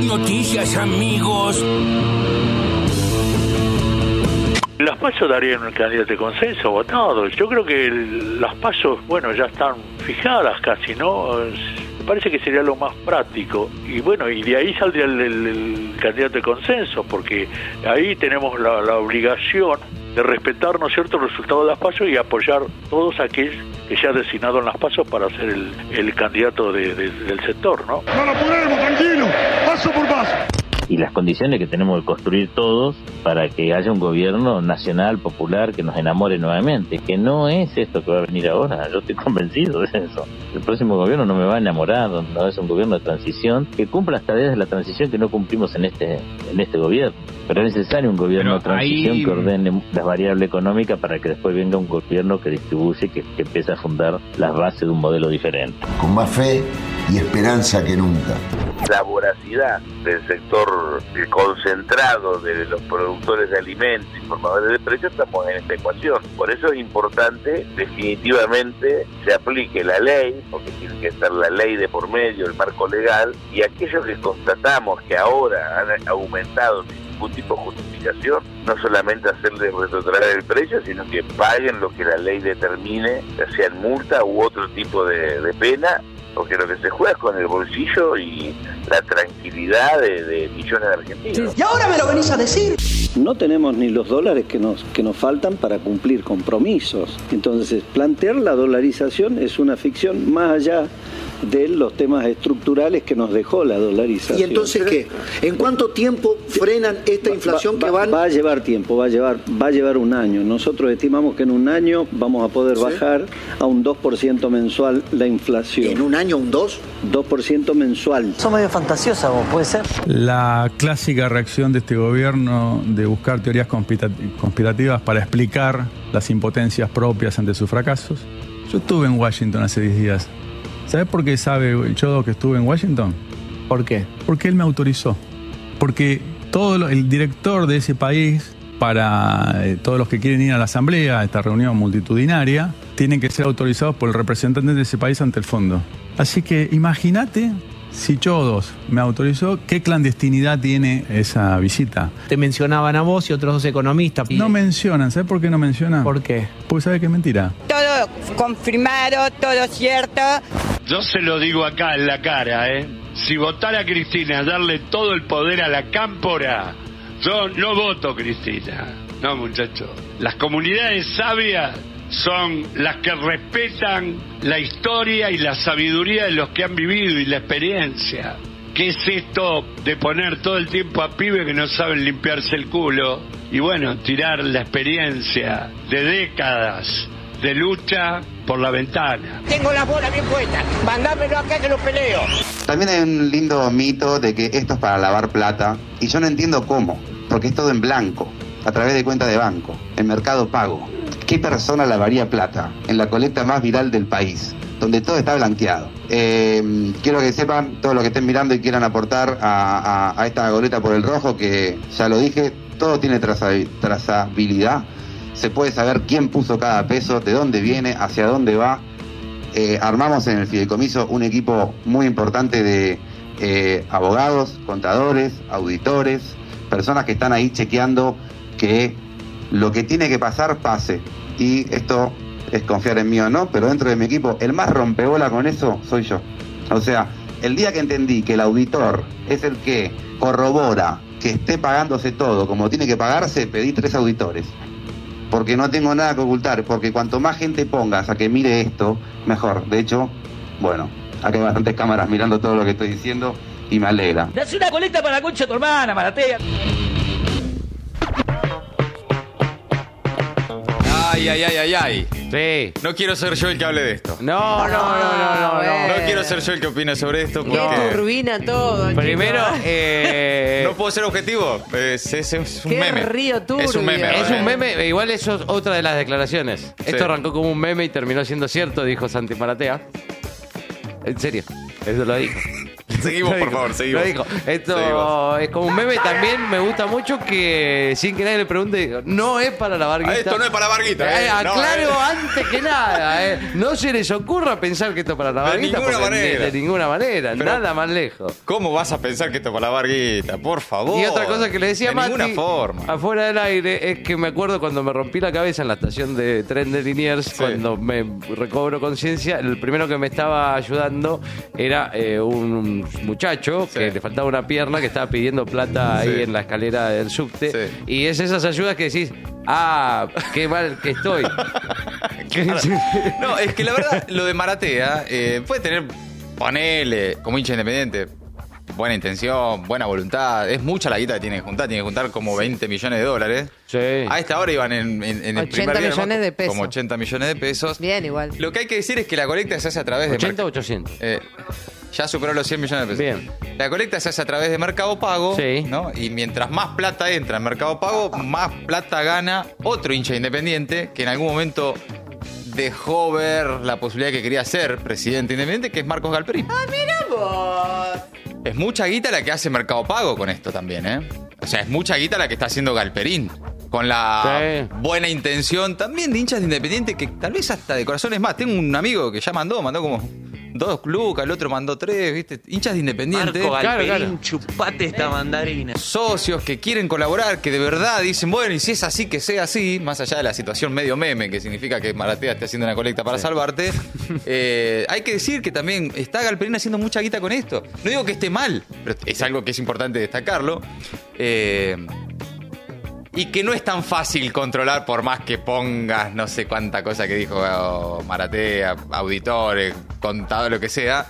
Noticias, amigos. Las pasos darían un candidato de consenso votado. Yo creo que el- las pasos, bueno, ya están fijadas casi, ¿no? Me parece que sería lo más práctico. Y bueno, y de ahí saldría el, el- el candidato de consenso, porque ahí tenemos la, la obligación de respetar, ¿no es cierto?, el resultado de las pasos y apoyar todos aquellos que ya han designado en las pasos para ser el, el candidato de- de- del sector, ¿no? No lo podemos, tranquilo, paso por paso. y las condiciones que tenemos que construir todos para que haya un gobierno nacional, popular, que nos enamore nuevamente, que no es esto que va a venir ahora, yo estoy convencido de eso. El próximo gobierno no me va a enamorar, no es un gobierno de transición, que cumpla las tareas de la transición que no cumplimos en este, en este gobierno. Pero es necesario un gobierno Pero de transición ahí- que ordene las variables económicas para que después venga un gobierno que distribuye, que, que empiece a fundar las bases de un modelo diferente. con más fe y esperanza que nunca. la voracidad del sector concentrado de los productores de alimentos y formadores de precios, estamos en esta ecuación. Por eso es importante, definitivamente, se aplique la ley, porque tiene que estar la ley de por medio, el marco legal, y aquellos que constatamos que ahora han aumentado sin ningún tipo de justificación, no solamente hacerles retrotraer el precio, sino que paguen lo que la ley determine, ya sea en multa u otro tipo de pena, porque lo que se juega es con el bolsillo y la tranquilidad de, de millones de argentinos. Y ahora me lo venís a decir. No tenemos ni los dólares que nos, que nos faltan para cumplir compromisos. Entonces, plantear la dolarización es una ficción más allá de los temas estructurales que nos dejó la dolarización. ¿Y entonces qué? ¿En cuánto tiempo frenan esta inflación Va- que va- van? Va a llevar tiempo, va a llevar, va a llevar un año. Nosotros estimamos que en un año vamos a poder Sí. bajar a un 2% mensual la inflación. ¿En un año, un 2? 2% mensual. Son medio fantasiosa vos, puede ser. La clásica reacción de este gobierno de buscar teorías conspira- conspirativas para explicar las impotencias propias ante sus fracasos. Yo estuve en Washington hace 10 días. ¿Sabes por qué sabe el Chodo que estuve en Washington? ¿Por qué? Porque él me autorizó. Porque todo lo- el director de ese país, para eh, todos los que quieren ir a la asamblea, a esta reunión multitudinaria, tienen que ser autorizados por el representante de ese país ante el fondo. Así que imagínate si Chodos me autorizó, qué clandestinidad tiene esa visita. Te mencionaban a vos y otros dos economistas. No mencionan, ¿sabes por qué no mencionan? ¿Por qué? Porque sabe que es mentira. Todo confirmado, todo cierto. Yo se lo digo acá en la cara, ¿eh? Si votara a Cristina, darle todo el poder a la cámpora, yo no voto Cristina. No, muchachos. Las comunidades sabias son las que respetan la historia y la sabiduría de los que han vivido y la experiencia. ¿Qué es esto de poner todo el tiempo a pibes que no saben limpiarse el culo? Y bueno, tirar la experiencia de décadas de lucha por la ventana. Tengo las bolas bien puestas. Mandámelo acá que lo peleo. También hay un lindo mito de que esto es para lavar plata y yo no entiendo cómo, porque es todo en blanco, a través de cuenta de banco, en mercado pago. ¿Qué persona lavaría plata en la colecta más viral del país, donde todo está blanqueado? Eh, quiero que sepan, todos los que estén mirando y quieran aportar a, a- a esta goleta por el rojo, que ya lo dije, todo tiene traza- trazabilidad. Se puede saber quién puso cada peso, de dónde viene, hacia dónde va. Eh, armamos en el fideicomiso un equipo muy importante de eh, abogados, contadores, auditores, personas que están ahí chequeando que lo que tiene que pasar pase. Y esto es confiar en mí o no, pero dentro de mi equipo el más rompebola con eso soy yo. O sea, el día que entendí que el auditor es el que corrobora que esté pagándose todo como tiene que pagarse, pedí tres auditores porque no tengo nada que ocultar, porque cuanto más gente pongas a que mire esto, mejor. De hecho, bueno, acá hay bastantes cámaras mirando todo lo que estoy diciendo y me alegra. Le hace una colecta para la concha de tu hermana, Maratea. Ay, ay, ay, ay, ay. Sí. No quiero ser yo el que hable de esto. No, no, no, no, no. no. No quiero ser yo el que opine sobre esto Que porque... turbina todo. Primero, eh, No puedo ser objetivo. Es, es- es un Qué meme. río turbio. Es un meme. es un meme, e igual eso es otra de las declaraciones. Esto arrancó como un meme y terminó siendo cierto, dijo Santi Maratea. En serio, eso lo dijo. Seguimos, por favor, seguimos. Lo dijo. Esto Seguimos. es como un meme también. Me gusta mucho que sin que nadie le pregunte, no es para la barguita. Ah, esto no es para la barguita, Eh, eh, aclaro eh. antes que nada. eh. No se les ocurra pensar que esto es para la De barguita. ninguna porque manera. De ninguna manera. Pero- nada más lejos. ¿Cómo vas a pensar que esto es para la barguita? Por favor. Y otra cosa que le decía De Mati, ninguna forma. afuera del aire, es que me acuerdo cuando me rompí la cabeza en la estación de tren de Liniers, cuando me recobro conciencia, el primero que me estaba ayudando era eh, un muchacho que le faltaba una pierna que estaba pidiendo plata ahí Sí. en la escalera del subte. Y es esas ayudas que decís, ah, qué mal que estoy. No, es que la verdad, lo de Maratea eh, puede tener, ponele, como hincha independiente, buena intención, buena voluntad. Es mucha la guita que tiene que juntar. Tiene que juntar como 20 millones de dólares. A esta hora iban en, en- en el 80 primer día, millones de pesos. Como 80 millones de pesos. Bien, igual. Lo que hay que decir es que la colecta se hace a través de... 80 merc- o 800. Eh, ya superó los 100 millones de pesos. Bien. La colecta se hace a través de Mercado Pago, ¿no? Y mientras más plata entra en Mercado Pago, más plata gana otro hincha independiente que en algún momento dejó ver la posibilidad que quería ser presidente independiente, que es Marcos Galperín. Ah, mira vos. Es mucha guita la que hace Mercado Pago con esto también, ¿eh? O sea, es mucha guita la que está haciendo Galperín. Con la buena intención también de hinchas de Independiente, que tal vez hasta de corazón es más. Tengo un amigo que ya mandó, mandó como dos lucas, el otro mandó tres, ¿viste? Hinchas de Independiente. Marco Galperín, chupate esta mandarina. Socios que quieren colaborar, que de verdad dicen, bueno, y si es así, que sea así, más allá de la situación medio meme, que significa que Maratea esté haciendo una colecta para salvarte, eh, hay que decir que también está Galperín haciendo mucha guita con esto. No digo que esté mal, pero es algo que es importante destacarlo. Eh, y que no es tan fácil controlar por más que pongas no sé cuánta cosa que dijo Maratea, auditores, contador, lo que sea.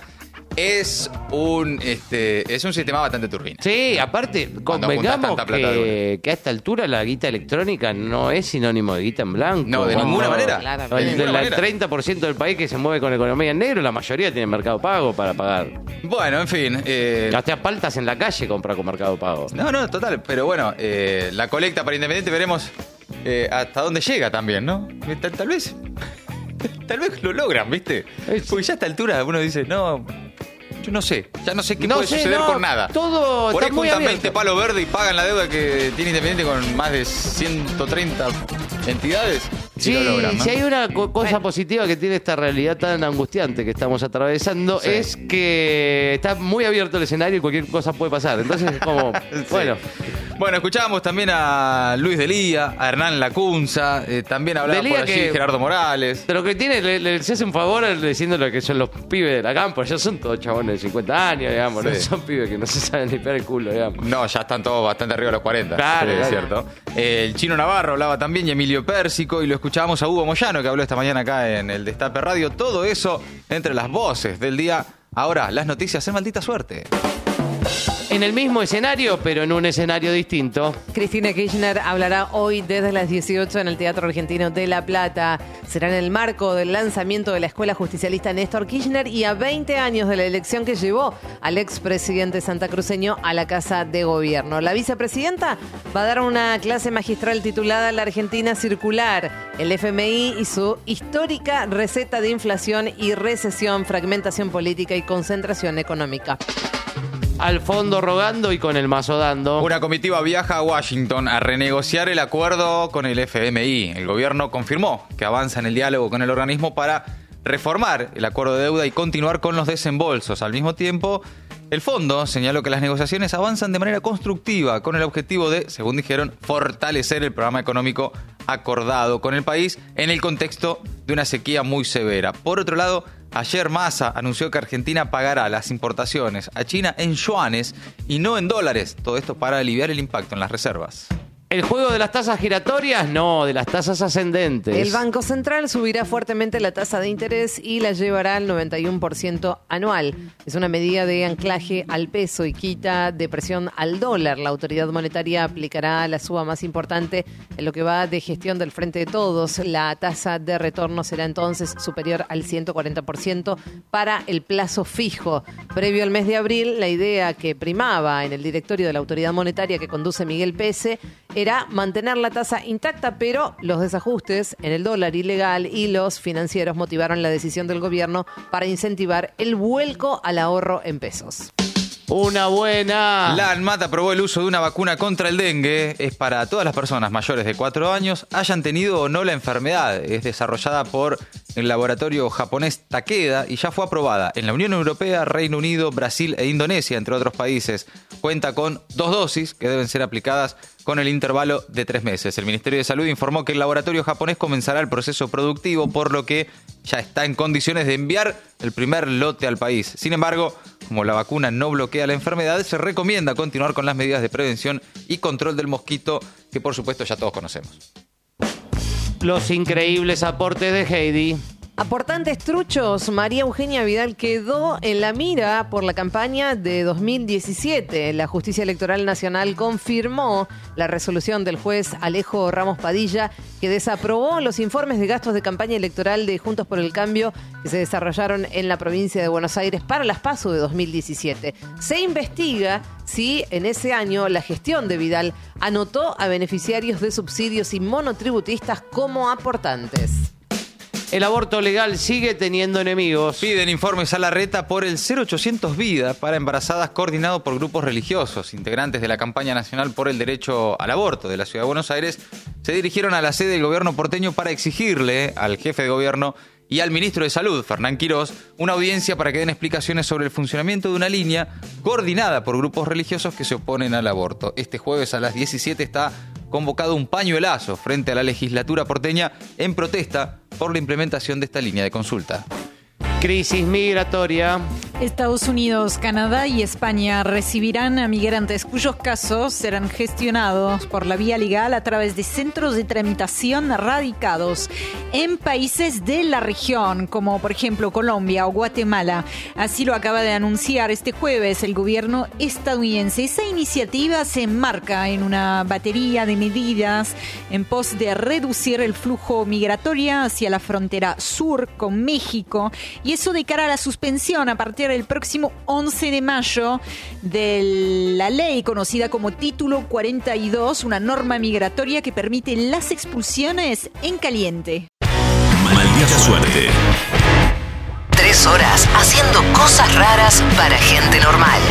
Es un este es un sistema bastante turbina. Sí, aparte, Cuando convengamos tanta plata de que, que a esta altura la guita electrónica no es sinónimo de guita en blanco. No, de ninguna manera. De el, ninguna el manera. 30% del país que se mueve con economía en negro, la mayoría tiene mercado pago para pagar. Bueno, en fin. Eh... Hasta paltas en la calle compra con mercado pago. No, no, total. Pero bueno, eh, la colecta para Independiente veremos eh, hasta dónde llega también, ¿no? Tal, tal vez. Tal vez lo logran, ¿viste? Porque ya a esta altura uno dice, no. Yo no sé, ya no sé qué No puede sé, suceder no, con nada. todo Por ahí está muy juntan abierto. 20 palos verdes y pagan la deuda que tiene Independiente con más de 130 entidades. Sí, lo logran, ¿no? si hay una co- cosa positiva que tiene esta realidad tan angustiante que estamos atravesando Sí. es que está muy abierto el escenario y cualquier cosa puede pasar. Entonces es como, bueno, Bueno, escuchábamos también a Luis Delía, a Hernán Lacunza, eh, también hablaba Delía por allí que- Gerardo Morales. de lo que tiene, le, le- se hace un favor diciéndole que son los pibes de la campo. Ya son todos chabones de 50 años, digamos. No Sí. son pibes que no se saben limpiar el culo, digamos. No, ya están todos bastante arriba de los 40. Claro, sí, es cierto. Eh, el chino Navarro hablaba también y Emilio Pérsico y lo escuchábamos a Hugo Moyano que habló esta mañana acá en el Destape Radio. Todo eso entre las voces del día. Ahora, las noticias en maldita suerte. En el mismo escenario, pero en un escenario distinto. Cristina Kirchner hablará hoy desde las 18 en el Teatro Argentino de La Plata. Será en el marco del lanzamiento de la Escuela Justicialista Néstor Kirchner y a 20 años de la elección que llevó al expresidente santacruceño a la Casa de Gobierno. La vicepresidenta va a dar una clase magistral titulada La Argentina Circular, el FMI y su histórica receta de inflación y recesión, fragmentación política y concentración económica. Al fondo rogando y con el mazo dando. Una comitiva viaja a Washington a renegociar el acuerdo con el FMI. El gobierno confirmó que avanza en el diálogo con el organismo para reformar el acuerdo de deuda y continuar con los desembolsos. Al mismo tiempo, el fondo señaló que las negociaciones avanzan de manera constructiva con el objetivo de, según dijeron, fortalecer el programa económico acordado con el país en el contexto de una sequía muy severa. Por otro lado, ayer Massa anunció que Argentina pagará las importaciones a China en yuanes y no en dólares. Todo esto para aliviar el impacto en las reservas. ¿El juego de las tasas giratorias? No, de las tasas ascendentes. El Banco Central subirá fuertemente la tasa de interés y la llevará al 91% anual. Es una medida de anclaje al peso y quita de presión al dólar. La autoridad monetaria aplicará la suba más importante en lo que va de gestión del frente de todos. La tasa de retorno será entonces superior al 140% para el plazo fijo. Previo al mes de abril, la idea que primaba en el directorio de la autoridad monetaria que conduce Miguel Pese era mantener la tasa intacta, pero los desajustes en el dólar ilegal y los financieros motivaron la decisión del gobierno para incentivar el vuelco al ahorro en pesos. Una buena. La ANMAT aprobó el uso de una vacuna contra el dengue. Es para todas las personas mayores de 4 años, hayan tenido o no la enfermedad. Es desarrollada por el laboratorio japonés Takeda y ya fue aprobada en la Unión Europea, Reino Unido, Brasil e Indonesia, entre otros países. Cuenta con dos dosis que deben ser aplicadas con el intervalo de tres meses. El Ministerio de Salud informó que el laboratorio japonés comenzará el proceso productivo, por lo que ya está en condiciones de enviar el primer lote al país. Sin embargo, como la vacuna no bloquea la enfermedad, se recomienda continuar con las medidas de prevención y control del mosquito que por supuesto ya todos conocemos. Los increíbles aportes de Heidi. Aportantes truchos, María Eugenia Vidal quedó en la mira por la campaña de 2017. La Justicia Electoral Nacional confirmó la resolución del juez Alejo Ramos Padilla que desaprobó los informes de gastos de campaña electoral de Juntos por el Cambio que se desarrollaron en la provincia de Buenos Aires para las PASO de 2017. Se investiga si en ese año la gestión de Vidal anotó a beneficiarios de subsidios y monotributistas como aportantes. El aborto legal sigue teniendo enemigos. Piden informes a la reta por el 0800 Vida para embarazadas coordinado por grupos religiosos. Integrantes de la campaña nacional por el derecho al aborto de la Ciudad de Buenos Aires se dirigieron a la sede del gobierno porteño para exigirle al jefe de gobierno y al ministro de Salud, Fernán Quirós, una audiencia para que den explicaciones sobre el funcionamiento de una línea coordinada por grupos religiosos que se oponen al aborto. Este jueves a las 17 está convocado un pañuelazo frente a la legislatura porteña en protesta por la implementación de esta línea de consulta. Crisis migratoria. Estados Unidos, Canadá y España recibirán a migrantes cuyos casos serán gestionados por la vía legal a través de centros de tramitación radicados en países de la región, como por ejemplo Colombia o Guatemala. Así lo acaba de anunciar este jueves el gobierno estadounidense. Esa iniciativa se enmarca en una batería de medidas en pos de reducir el flujo migratorio hacia la frontera sur con México y eso de cara a la suspensión a partir del próximo 11 de mayo de la ley conocida como Título 42, una norma migratoria que permite las expulsiones en caliente. Maldita suerte. Tres horas haciendo cosas raras para gente normal.